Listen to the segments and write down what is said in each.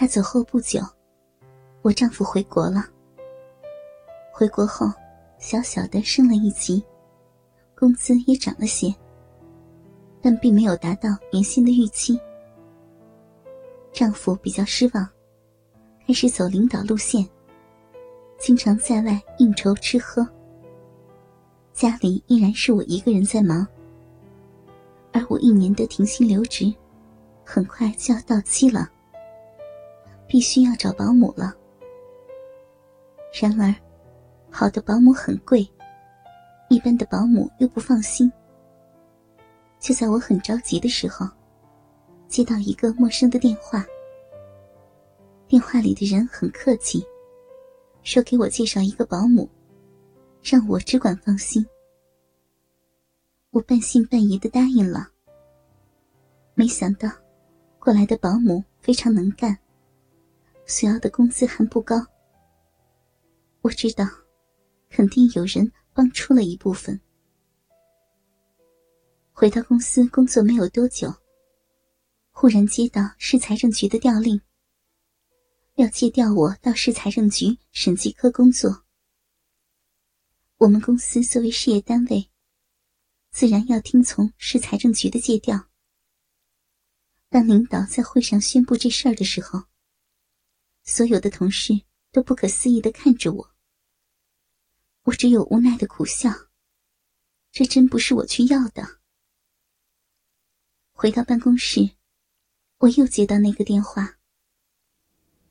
他走后不久，我丈夫回国了。回国后，小小的升了一级，工资也涨了些，但并没有达到原先的预期。丈夫比较失望，开始走领导路线，经常在外应酬吃喝。家里依然是我一个人在忙，而我一年的停薪留职，很快就要到期了，必须要找保姆了。然而，好的保姆很贵，一般的保姆又不放心。就在我很着急的时候。接到一个陌生的电话，电话里的人很客气，说给我介绍一个保姆，让我只管放心。我半信半疑的答应了。没想到，过来的保姆非常能干，所要的工资还不高。我知道，肯定有人帮出了一部分。回到公司工作没有多久。忽然接到市财政局的调令，要借调我到市财政局审计科工作。我们公司作为事业单位，自然要听从市财政局的借调。当领导在会上宣布这事儿的时候，所有的同事都不可思议的看着我，我只有无奈的苦笑。这真不是我去要的。回到办公室。我又接到那个电话。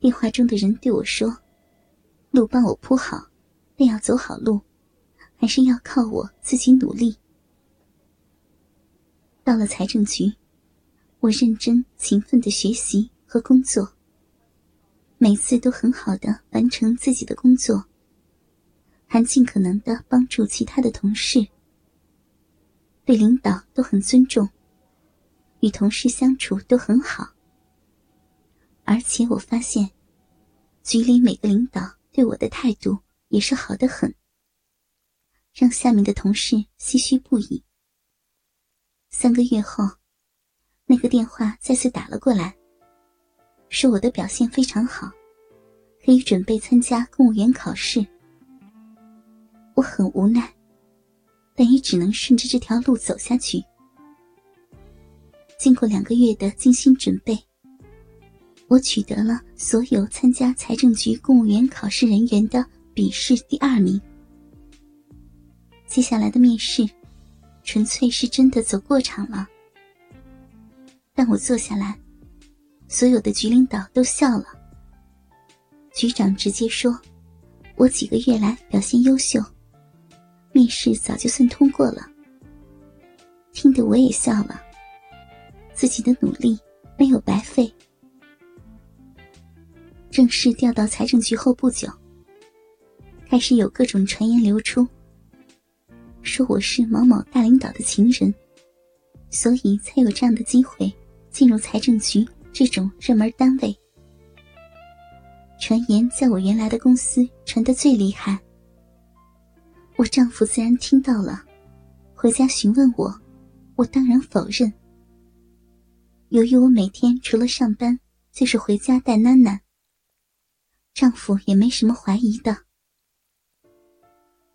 电话中的人对我说：“路帮我铺好，但要走好路，还是要靠我自己努力。”到了财政局，我认真勤奋的学习和工作，每次都很好的完成自己的工作，还尽可能的帮助其他的同事，对领导都很尊重。与同事相处都很好，而且我发现，局里每个领导对我的态度也是好的很，让下面的同事唏嘘不已。三个月后，那个电话再次打了过来，说我的表现非常好，可以准备参加公务员考试。我很无奈，但也只能顺着这条路走下去。经过两个月的精心准备，我取得了所有参加财政局公务员考试人员的笔试第二名。接下来的面试，纯粹是真的走过场了。但我坐下来，所有的局领导都笑了。局长直接说：“我几个月来表现优秀，面试早就算通过了。”听得我也笑了。自己的努力没有白费。正式调到财政局后不久，开始有各种传言流出，说我是某某大领导的情人，所以才有这样的机会进入财政局这种热门单位。传言在我原来的公司传得最厉害，我丈夫自然听到了，回家询问我，我当然否认。由于我每天除了上班就是回家带囡囡，丈夫也没什么怀疑的。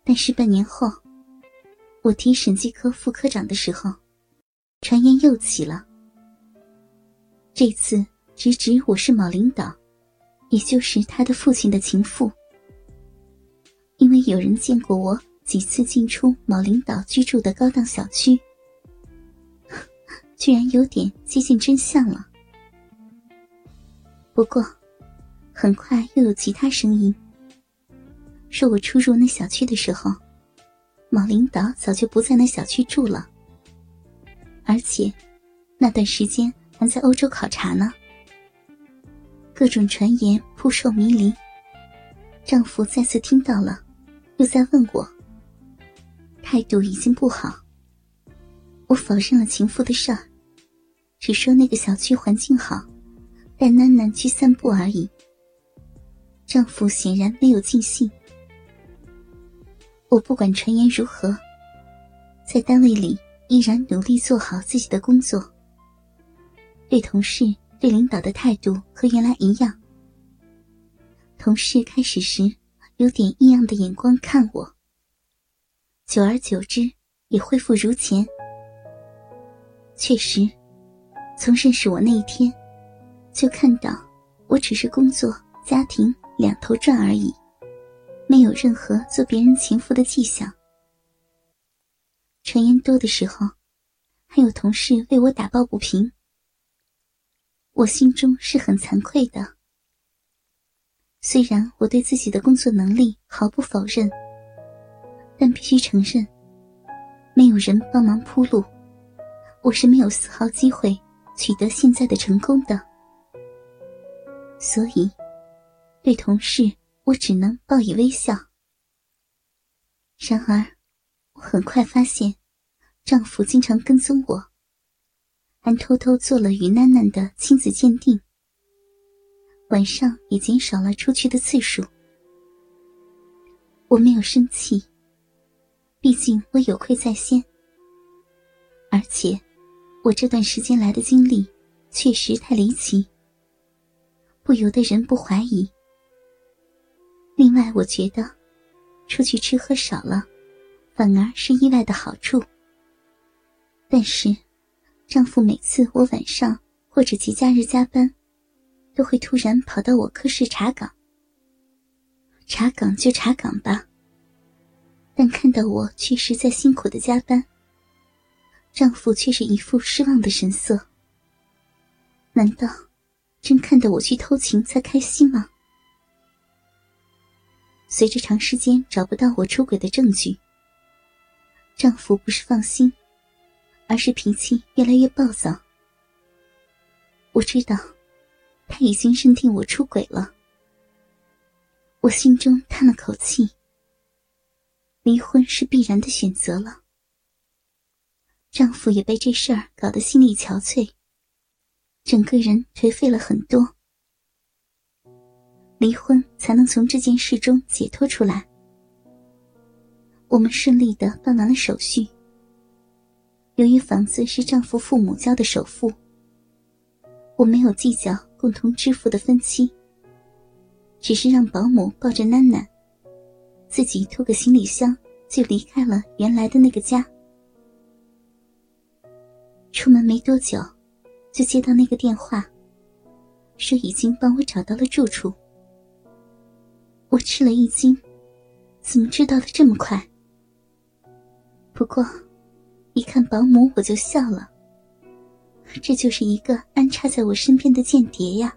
但是半年后，我提审计科副科长的时候，传言又起了。这次直指我是某领导，也就是他的父亲的情妇，因为有人见过我几次进出某领导居住的高档小区。居然有点接近真相了。不过，很快又有其他声音说我出入那小区的时候，某领导早就不在那小区住了，而且那段时间还在欧洲考察呢。各种传言扑朔迷离，丈夫再次听到了，又在问我，态度已经不好。我否认了情妇的事儿，只说那个小区环境好，带囡囡去散步而已。丈夫显然没有尽兴。我不管传言如何，在单位里依然努力做好自己的工作，对同事、对领导的态度和原来一样。同事开始时有点异样的眼光看我，久而久之也恢复如前。确实，从认识我那一天，就看到我只是工作、家庭两头转而已，没有任何做别人情妇的迹象。传言多的时候，还有同事为我打抱不平。我心中是很惭愧的。虽然我对自己的工作能力毫不否认，但必须承认，没有人帮忙铺路，我是没有丝毫机会取得现在的成功的。所以，对同事我只能报以微笑。然而。我很快发现，丈夫经常跟踪我，还偷偷做了与囡囡的亲子鉴定。晚上也减少了出去的次数。我没有生气，毕竟我有愧在先，而且我这段时间来的经历确实太离奇，不由得人不怀疑。另外，我觉得出去吃喝少了。反而是意外的好处。但是，丈夫每次我晚上或者节假日加班，都会突然跑到我科室查岗。查岗就查岗吧。但看到我确实在辛苦的加班，丈夫却是一副失望的神色。难道真看到我去偷情才开心吗？随着长时间找不到我出轨的证据。丈夫不是放心，而是脾气越来越暴躁。我知道，他已经认定我出轨了。我心中叹了口气。离婚是必然的选择了。丈夫也被这事儿搞得心力憔悴，整个人颓废了很多。离婚才能从这件事中解脱出来。我们顺利的办完了手续。由于房子是丈夫父母交的首付，我没有计较共同支付的分期，只是让保姆抱着囡囡，自己拖个行李箱就离开了原来的那个家。出门没多久，就接到那个电话，说已经帮我找到了住处。我吃了一惊，怎么知道的这么快？不过，一看保姆我就笑了。这就是一个安插在我身边的间谍呀。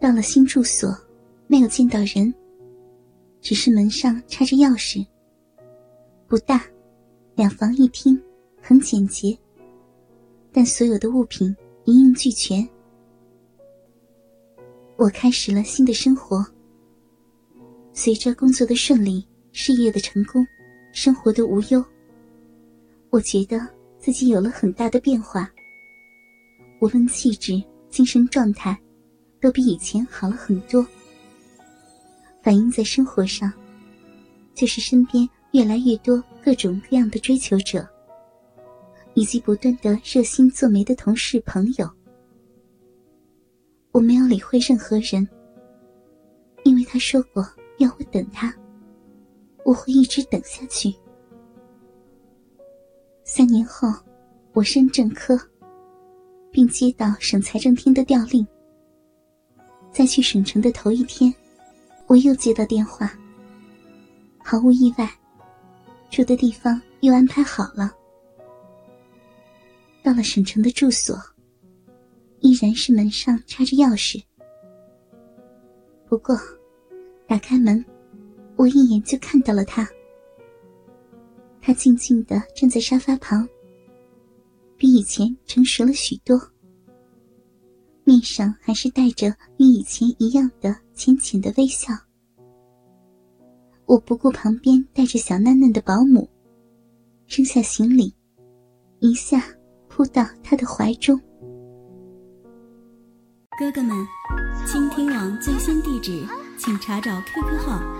到了新住所，没有见到人，只是门上插着钥匙。不大，两房一厅，很简洁，但所有的物品一应俱全。我开始了新的生活。随着工作的顺利，事业的成功。生活的无忧，我觉得自己有了很大的变化。无论气质、精神状态，都比以前好了很多。反映在生活上，就是身边越来越多各种各样的追求者，以及不断的热心做媒的同事朋友。我没有理会任何人，因为他说过要我等他。我会一直等下去。三年后，我升正科，并接到省财政厅的调令。在去省城的头一天，我又接到电话。毫无意外，住的地方又安排好了。到了省城的住所，依然是门上插着钥匙。不过，打开门。我一眼就看到了他，他静静的站在沙发旁，比以前成熟了许多，面上还是带着与以前一样的浅浅的微笑。我不顾旁边带着小囡囡的保姆，扔下行李，一下扑到他的怀中。哥哥们，倾听网最新地址，请查找 QQ 号。